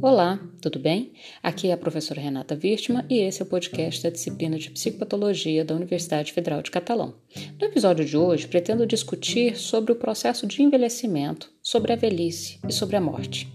Olá, tudo bem? Aqui é a professora Renata Wirtmann e esse é o podcast da disciplina de Psicopatologia da Universidade Federal de Catalão. No episódio de hoje, pretendo discutir sobre o processo de envelhecimento, sobre a velhice e sobre a morte.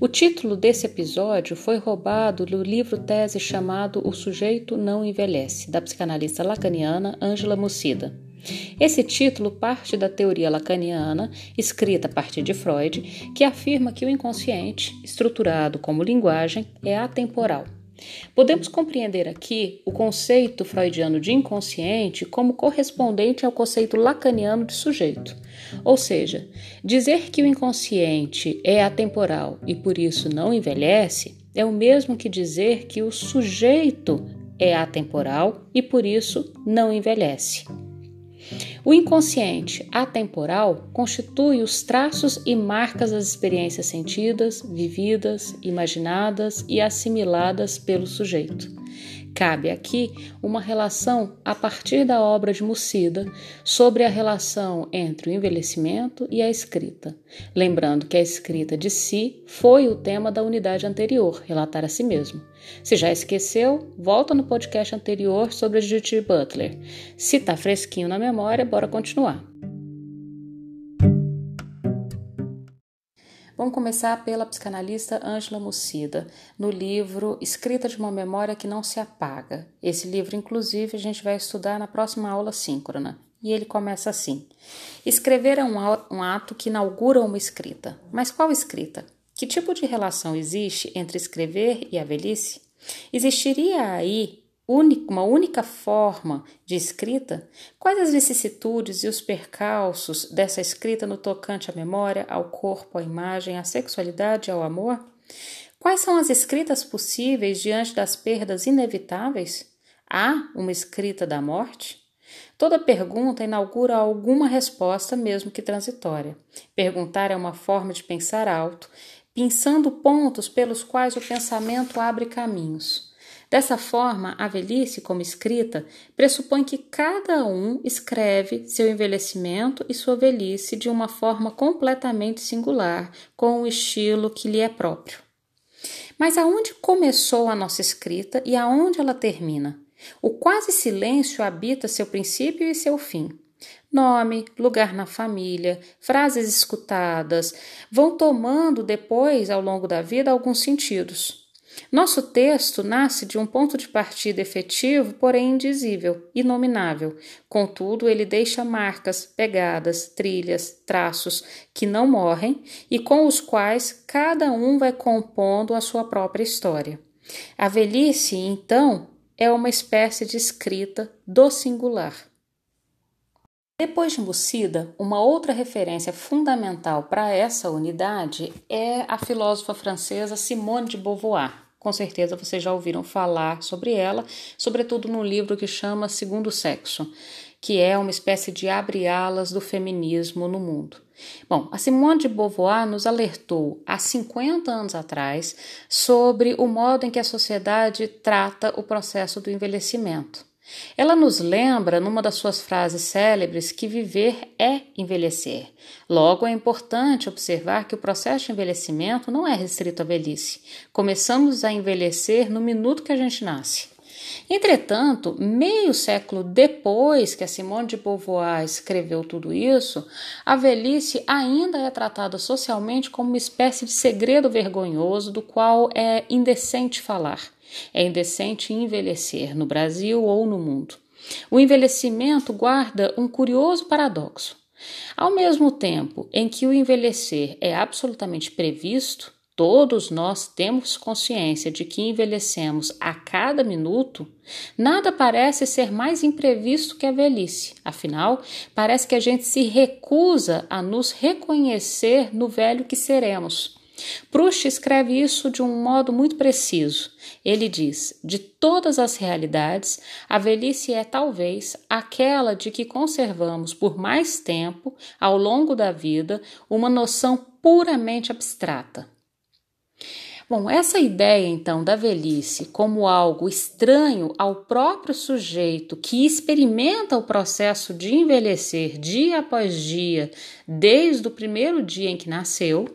O título desse episódio foi roubado do livro tese chamado O Sujeito Não Envelhece, da psicanalista lacaniana Ângela Mucida. Esse título parte da teoria lacaniana, escrita a partir de Freud, que afirma que o inconsciente, estruturado como linguagem, é atemporal. Podemos compreender aqui o conceito freudiano de inconsciente como correspondente ao conceito lacaniano de sujeito. Ou seja, dizer que o inconsciente é atemporal e por isso não envelhece é o mesmo que dizer que o sujeito é atemporal e por isso não envelhece. O inconsciente atemporal constitui os traços e marcas das experiências sentidas, vividas, imaginadas e assimiladas pelo sujeito. Cabe aqui uma relação a partir da obra de Mucida sobre a relação entre o envelhecimento e a escrita. Lembrando que a escrita de si foi o tema da unidade anterior, relatar a si mesmo. Se já esqueceu, volta no podcast anterior sobre Judith Butler. Se tá fresquinho na memória, bora continuar. Vamos começar pela psicanalista Ângela Mucida, no livro Escrita de uma Memória que Não Se Apaga. Esse livro, inclusive, a gente vai estudar na próxima aula síncrona. E ele começa assim: Escrever é um ato que inaugura uma escrita. Mas qual escrita? Que tipo de relação existe entre escrever e a velhice? Existiria aí uma única forma de escrita? Quais as vicissitudes e os percalços dessa escrita no tocante à memória, ao corpo, à imagem, à sexualidade e ao amor? Quais são as escritas possíveis diante das perdas inevitáveis? Há uma escrita da morte? Toda pergunta inaugura alguma resposta, mesmo que transitória. Perguntar é uma forma de pensar alto, pensando pontos pelos quais o pensamento abre caminhos. Dessa forma, a velhice, como escrita, pressupõe que cada um escreve seu envelhecimento e sua velhice de uma forma completamente singular, com o estilo que lhe é próprio. Mas aonde começou a nossa escrita e aonde ela termina? O quase silêncio habita seu princípio e seu fim. Nome, lugar na família, frases escutadas vão tomando depois, ao longo da vida, alguns sentidos. Nosso texto nasce de um ponto de partida efetivo, porém indizível, inominável. Contudo, ele deixa marcas, pegadas, trilhas, traços que não morrem e com os quais cada um vai compondo a sua própria história. A velhice, então, é uma espécie de escrita do singular. Depois de Mucida, uma outra referência fundamental para essa unidade é a filósofa francesa Simone de Beauvoir com certeza vocês já ouviram falar sobre ela, sobretudo no livro que chama Segundo Sexo, que é uma espécie de abre-alas do feminismo no mundo. Bom, a Simone de Beauvoir nos alertou há 50 anos atrás sobre o modo em que a sociedade trata o processo do envelhecimento. Ela nos lembra, numa das suas frases célebres, que viver é envelhecer. Logo, é importante observar que o processo de envelhecimento não é restrito à velhice. Começamos a envelhecer no minuto que a gente nasce. Entretanto, meio século depois que a Simone de Beauvoir escreveu tudo isso, a velhice ainda é tratada socialmente como uma espécie de segredo vergonhoso do qual é indecente falar. É indecente envelhecer no Brasil ou no mundo. O envelhecimento guarda um curioso paradoxo. Ao mesmo tempo em que o envelhecer é absolutamente previsto, todos nós temos consciência de que envelhecemos a cada minuto, nada parece ser mais imprevisto que a velhice. Afinal, parece que a gente se recusa a nos reconhecer no velho que seremos. Proust escreve isso de um modo muito preciso. Ele diz: de todas as realidades, a velhice é talvez aquela de que conservamos por mais tempo, ao longo da vida, uma noção puramente abstrata. Bom, essa ideia então da velhice como algo estranho ao próprio sujeito que experimenta o processo de envelhecer dia após dia, desde o primeiro dia em que nasceu,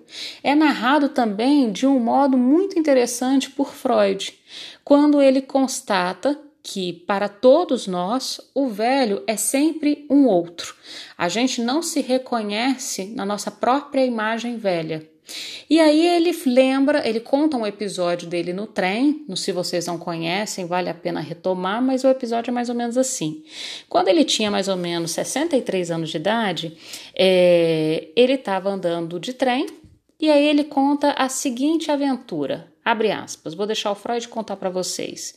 é narrado também de um modo muito interessante por Freud, quando ele constata que para todos nós o velho é sempre um outro. A gente não se reconhece na nossa própria imagem velha. E aí ele lembra, ele conta um episódio dele no trem, no se vocês não conhecem, vale a pena retomar, mas o episódio é mais ou menos assim. Quando ele tinha mais ou menos 63 anos de idade, é, ele estava andando de trem e aí ele conta a seguinte aventura. Abre aspas, vou deixar o Freud contar para vocês.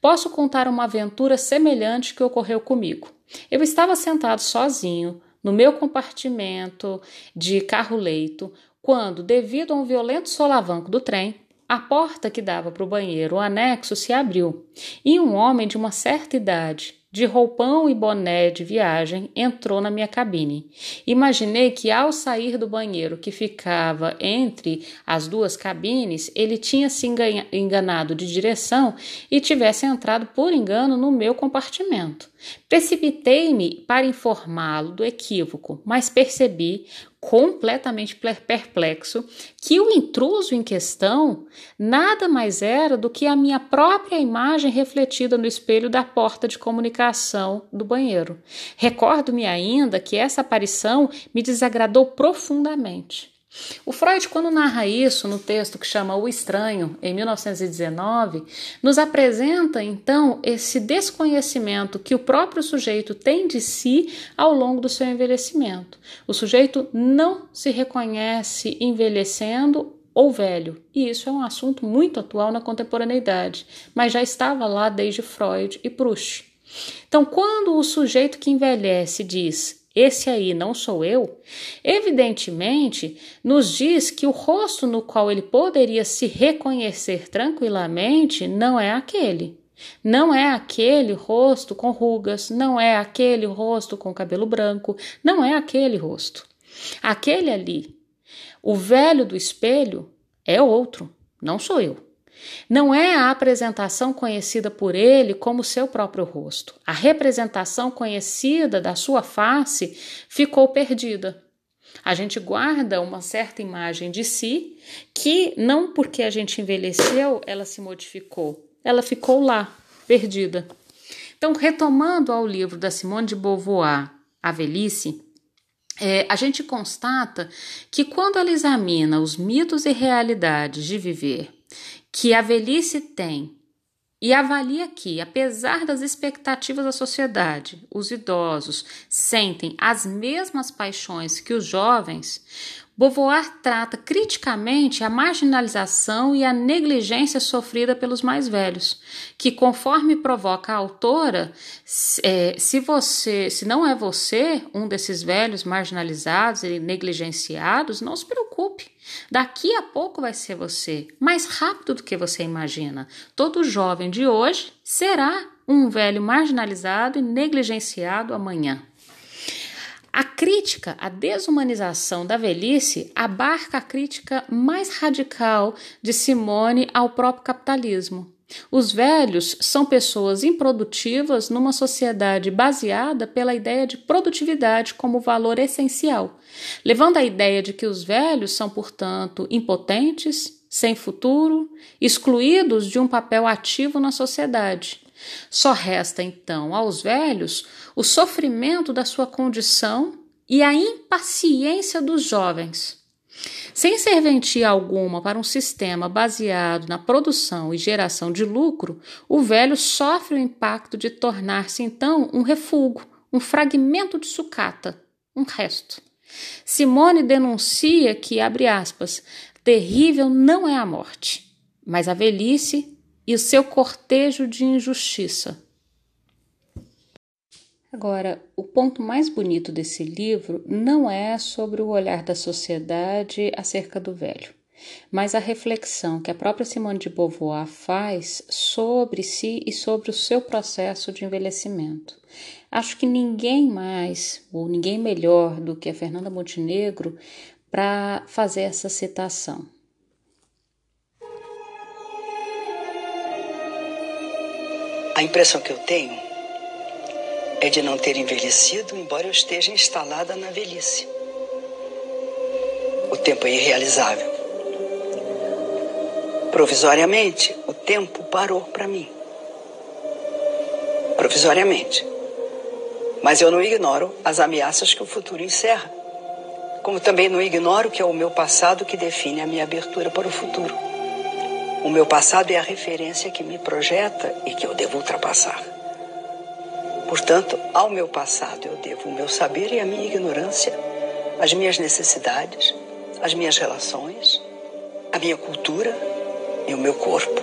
Posso contar uma aventura semelhante que ocorreu comigo. Eu estava sentado sozinho no meu compartimento de carro-leito quando, devido a um violento solavanco do trem, a porta que dava para o banheiro, o anexo, se abriu e um homem de uma certa idade, de roupão e boné de viagem, entrou na minha cabine. Imaginei que ao sair do banheiro que ficava entre as duas cabines, ele tinha se enganado de direção e tivesse entrado por engano no meu compartimento. Precipitei-me para informá-lo do equívoco, mas percebi, completamente perplexo, que o intruso em questão nada mais era do que a minha própria imagem refletida no espelho da porta de comunicação do banheiro. Recordo-me ainda que essa aparição me desagradou profundamente. O Freud, quando narra isso no texto que chama O Estranho, em 1919, nos apresenta então esse desconhecimento que o próprio sujeito tem de si ao longo do seu envelhecimento. O sujeito não se reconhece envelhecendo ou velho, e isso é um assunto muito atual na contemporaneidade, mas já estava lá desde Freud e Proust. Então, quando o sujeito que envelhece diz esse aí não sou eu, evidentemente nos diz que o rosto no qual ele poderia se reconhecer tranquilamente não é aquele. Não é aquele rosto com rugas, não é aquele rosto com cabelo branco, não é aquele rosto. Aquele ali, o velho do espelho, é outro, não sou eu. Não é a apresentação conhecida por ele como seu próprio rosto. A representação conhecida da sua face ficou perdida. A gente guarda uma certa imagem de si que, não porque a gente envelheceu, ela se modificou. Ela ficou lá, perdida. Então, retomando ao livro da Simone de Beauvoir, A Velhice, é, a gente constata que quando ela examina os mitos e realidades de viver que a velhice tem e avalia que, apesar das expectativas da sociedade, os idosos sentem as mesmas paixões que os jovens, Beauvoir trata criticamente a marginalização e a negligência sofrida pelos mais velhos, que conforme provoca a autora, é, se você, se não é você um desses velhos marginalizados e negligenciados, não se preocupe. Daqui a pouco vai ser você, mais rápido do que você imagina. Todo jovem de hoje será um velho marginalizado e negligenciado amanhã. A crítica à desumanização da velhice abarca a crítica mais radical de Simone ao próprio capitalismo. Os velhos são pessoas improdutivas numa sociedade baseada pela ideia de produtividade como valor essencial, levando à ideia de que os velhos são, portanto, impotentes, sem futuro, excluídos de um papel ativo na sociedade. Só resta então aos velhos o sofrimento da sua condição e a impaciência dos jovens. Sem serventia alguma para um sistema baseado na produção e geração de lucro, o velho sofre o impacto de tornar-se então um refúgio, um fragmento de sucata, um resto. Simone denuncia que, abre aspas, terrível não é a morte, mas a velhice e o seu cortejo de injustiça. Agora, o ponto mais bonito desse livro não é sobre o olhar da sociedade acerca do velho, mas a reflexão que a própria Simone de Beauvoir faz sobre si e sobre o seu processo de envelhecimento. Acho que ninguém mais, ou ninguém melhor do que a Fernanda Montenegro para fazer essa citação. A impressão que eu tenho é de não ter envelhecido, embora eu esteja instalada na velhice. O tempo é irrealizável. Provisoriamente, o tempo parou para mim. Provisoriamente. Mas eu não ignoro as ameaças que o futuro encerra. Como também não ignoro que é o meu passado que define a minha abertura para o futuro. O meu passado é a referência que me projeta e que eu devo ultrapassar. Portanto, ao meu passado eu devo o meu saber e a minha ignorância, as minhas necessidades, as minhas relações, a minha cultura e o meu corpo.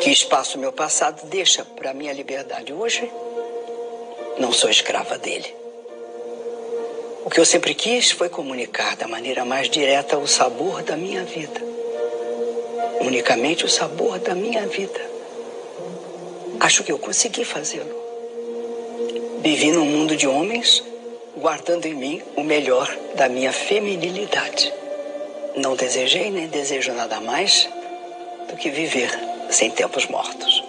Que espaço meu passado deixa para a minha liberdade hoje? Não sou escrava dele. O que eu sempre quis foi comunicar da maneira mais direta o sabor da minha vida. Unicamente o sabor da minha vida. Acho que eu consegui fazê-lo. Vivi num mundo de homens, guardando em mim o melhor da minha feminilidade. Não desejei nem desejo nada mais do que viver sem tempos mortos.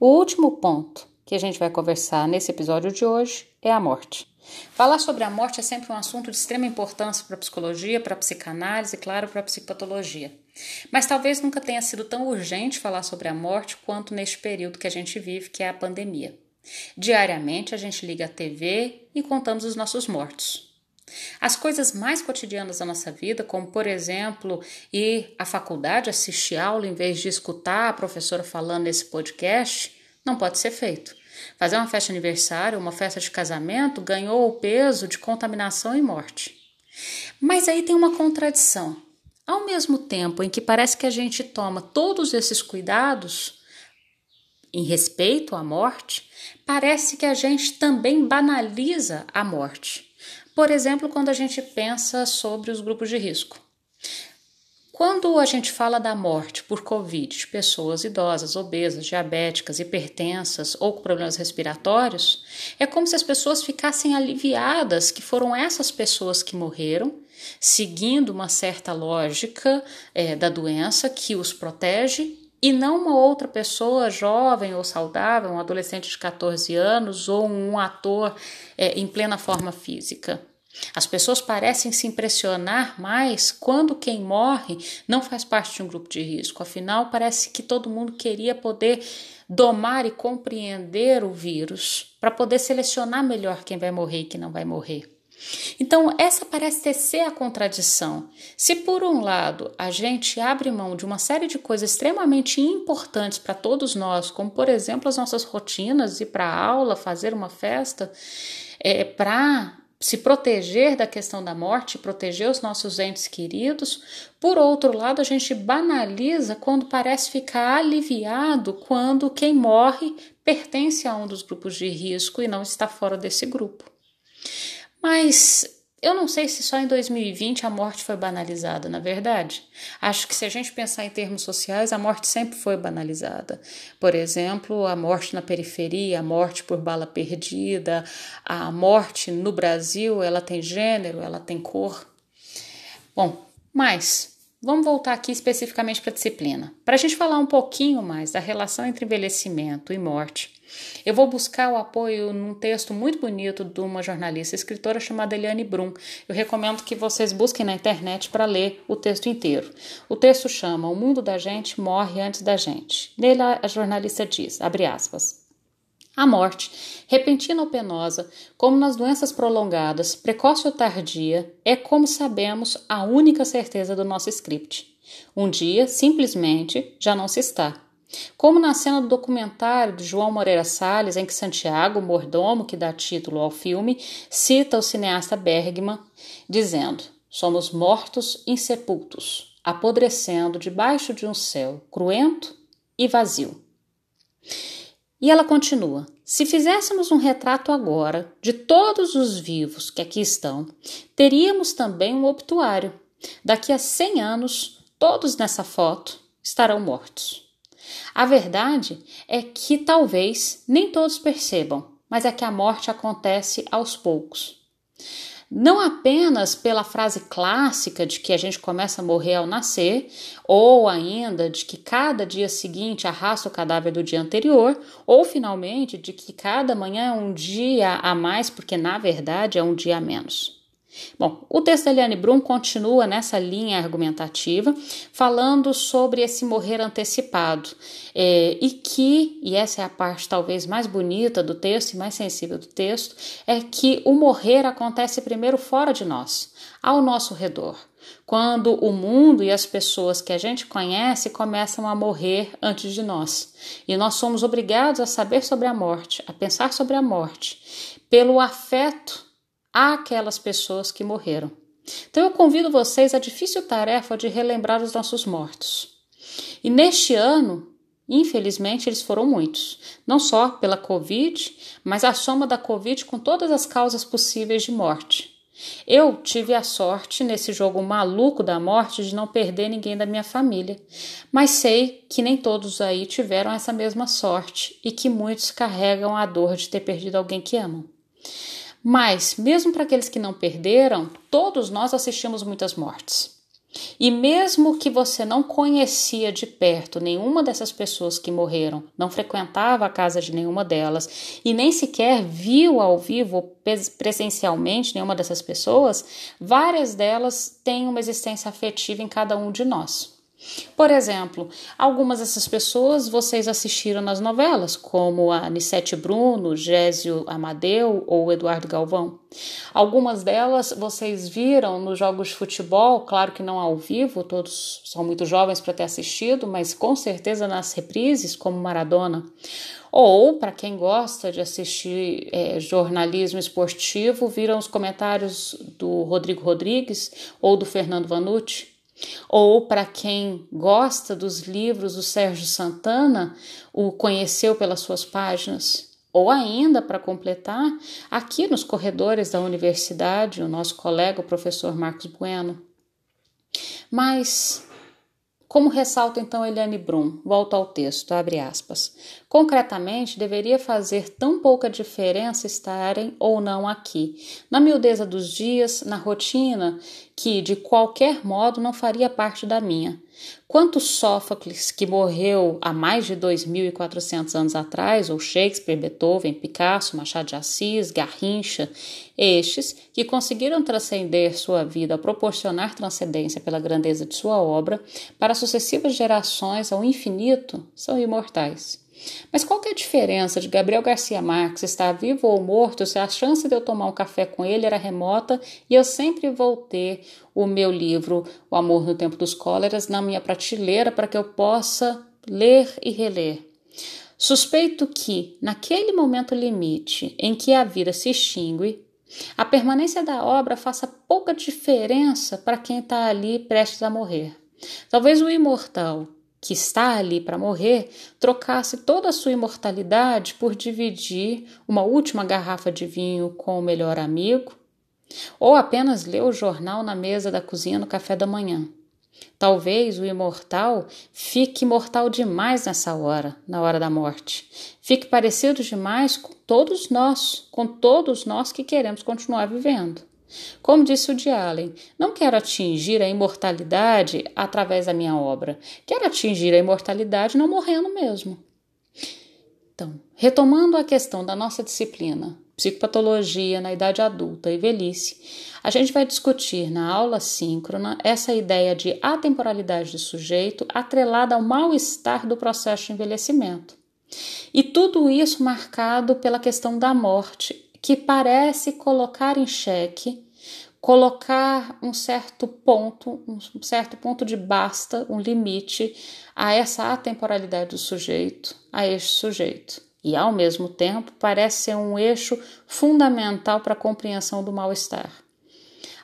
O último ponto que a gente vai conversar nesse episódio de hoje é a morte. Falar sobre a morte é sempre um assunto de extrema importância para a psicologia, para a psicanálise e, claro, para a psicopatologia. Mas talvez nunca tenha sido tão urgente falar sobre a morte quanto neste período que a gente vive, que é a pandemia. Diariamente a gente liga a TV e contamos os nossos mortos. As coisas mais cotidianas da nossa vida, como por exemplo ir à faculdade assistir aula em vez de escutar a professora falando nesse podcast, não pode ser feito. Fazer uma festa de aniversário, uma festa de casamento, ganhou o peso de contaminação e morte. Mas aí tem uma contradição. Ao mesmo tempo em que parece que a gente toma todos esses cuidados em respeito à morte, parece que a gente também banaliza a morte. Por exemplo, quando a gente pensa sobre os grupos de risco. Quando a gente fala da morte por Covid de pessoas idosas, obesas, diabéticas, hipertensas ou com problemas respiratórios, é como se as pessoas ficassem aliviadas que foram essas pessoas que morreram, seguindo uma certa lógica é, da doença que os protege e não uma outra pessoa jovem ou saudável, um adolescente de 14 anos ou um ator é, em plena forma física. As pessoas parecem se impressionar mais quando quem morre não faz parte de um grupo de risco. Afinal, parece que todo mundo queria poder domar e compreender o vírus para poder selecionar melhor quem vai morrer e quem não vai morrer. Então, essa parece ser a contradição. Se, por um lado, a gente abre mão de uma série de coisas extremamente importantes para todos nós, como, por exemplo, as nossas rotinas, ir para aula, fazer uma festa, é, para se proteger da questão da morte, proteger os nossos entes queridos. Por outro lado, a gente banaliza quando parece ficar aliviado quando quem morre pertence a um dos grupos de risco e não está fora desse grupo. Mas eu não sei se só em 2020 a morte foi banalizada, na verdade. Acho que se a gente pensar em termos sociais, a morte sempre foi banalizada. Por exemplo, a morte na periferia, a morte por bala perdida, a morte no Brasil, ela tem gênero, ela tem cor. Bom, mas Vamos voltar aqui especificamente para a disciplina. Para a gente falar um pouquinho mais da relação entre envelhecimento e morte, eu vou buscar o apoio num texto muito bonito de uma jornalista escritora chamada Eliane Brum. Eu recomendo que vocês busquem na internet para ler o texto inteiro. O texto chama O Mundo da Gente Morre Antes da Gente. Nele a jornalista diz, abre aspas, a morte, repentina ou penosa, como nas doenças prolongadas, precoce ou tardia, é, como sabemos, a única certeza do nosso script. Um dia, simplesmente, já não se está. Como na cena do documentário de João Moreira Salles, em que Santiago, mordomo que dá título ao filme, cita o cineasta Bergman, dizendo: Somos mortos insepultos, apodrecendo debaixo de um céu cruento e vazio. E ela continua: se fizéssemos um retrato agora de todos os vivos que aqui estão, teríamos também um obituário. Daqui a 100 anos, todos nessa foto estarão mortos. A verdade é que talvez nem todos percebam, mas é que a morte acontece aos poucos. Não apenas pela frase clássica de que a gente começa a morrer ao nascer, ou ainda de que cada dia seguinte arrasta o cadáver do dia anterior, ou finalmente de que cada manhã é um dia a mais, porque na verdade é um dia a menos. Bom, o texto da Eliane Brum continua nessa linha argumentativa, falando sobre esse morrer antecipado, é, e que, e essa é a parte talvez mais bonita do texto e mais sensível do texto, é que o morrer acontece primeiro fora de nós, ao nosso redor, quando o mundo e as pessoas que a gente conhece começam a morrer antes de nós. E nós somos obrigados a saber sobre a morte, a pensar sobre a morte, pelo afeto àquelas pessoas que morreram. Então eu convido vocês à difícil tarefa de relembrar os nossos mortos. E neste ano, infelizmente, eles foram muitos, não só pela Covid, mas a soma da Covid com todas as causas possíveis de morte. Eu tive a sorte nesse jogo maluco da morte de não perder ninguém da minha família, mas sei que nem todos aí tiveram essa mesma sorte e que muitos carregam a dor de ter perdido alguém que amam. Mas, mesmo para aqueles que não perderam, todos nós assistimos muitas mortes. E mesmo que você não conhecia de perto nenhuma dessas pessoas que morreram, não frequentava a casa de nenhuma delas e nem sequer viu ao vivo presencialmente nenhuma dessas pessoas, várias delas têm uma existência afetiva em cada um de nós. Por exemplo, algumas dessas pessoas vocês assistiram nas novelas, como a Anissete Bruno, Gésio Amadeu ou Eduardo Galvão. Algumas delas vocês viram nos jogos de futebol, claro que não ao vivo, todos são muito jovens para ter assistido, mas com certeza nas reprises, como Maradona. Ou, para quem gosta de assistir é, jornalismo esportivo, viram os comentários do Rodrigo Rodrigues ou do Fernando Vanucci. Ou para quem gosta dos livros do Sérgio Santana, o conheceu pelas suas páginas. Ou ainda, para completar, aqui nos corredores da universidade, o nosso colega, o professor Marcos Bueno. Mas como ressalta então Eliane Brum, volta ao texto, abre aspas. Concretamente, deveria fazer tão pouca diferença estarem ou não aqui, na miudeza dos dias, na rotina, que de qualquer modo não faria parte da minha. Quanto Sófocles, que morreu há mais de 2.400 anos atrás, ou Shakespeare, Beethoven, Picasso, Machado de Assis, Garrincha, estes que conseguiram transcender sua vida proporcionar transcendência pela grandeza de sua obra para sucessivas gerações ao infinito, são imortais. Mas qual é a diferença de Gabriel Garcia Marques estar vivo ou morto se a chance de eu tomar um café com ele era remota e eu sempre vou ter o meu livro O Amor no Tempo dos Cóleras na minha prateleira para que eu possa ler e reler? Suspeito que, naquele momento limite em que a vida se extingue, a permanência da obra faça pouca diferença para quem está ali prestes a morrer. Talvez o imortal, que está ali para morrer, trocasse toda a sua imortalidade por dividir uma última garrafa de vinho com o melhor amigo, ou apenas ler o jornal na mesa da cozinha no café da manhã. Talvez o imortal fique mortal demais nessa hora, na hora da morte. Fique parecido demais com todos nós, com todos nós que queremos continuar vivendo. Como disse o de Allen, não quero atingir a imortalidade através da minha obra, quero atingir a imortalidade não morrendo mesmo. Então, retomando a questão da nossa disciplina, psicopatologia na idade adulta e velhice, a gente vai discutir na aula síncrona essa ideia de atemporalidade do sujeito atrelada ao mal-estar do processo de envelhecimento. E tudo isso marcado pela questão da morte que parece colocar em xeque, colocar um certo ponto, um certo ponto de basta, um limite a essa atemporalidade do sujeito, a este sujeito. E ao mesmo tempo parece ser um eixo fundamental para a compreensão do mal-estar.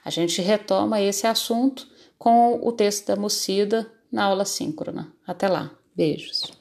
A gente retoma esse assunto com o texto da Mucida na aula síncrona. Até lá. Beijos.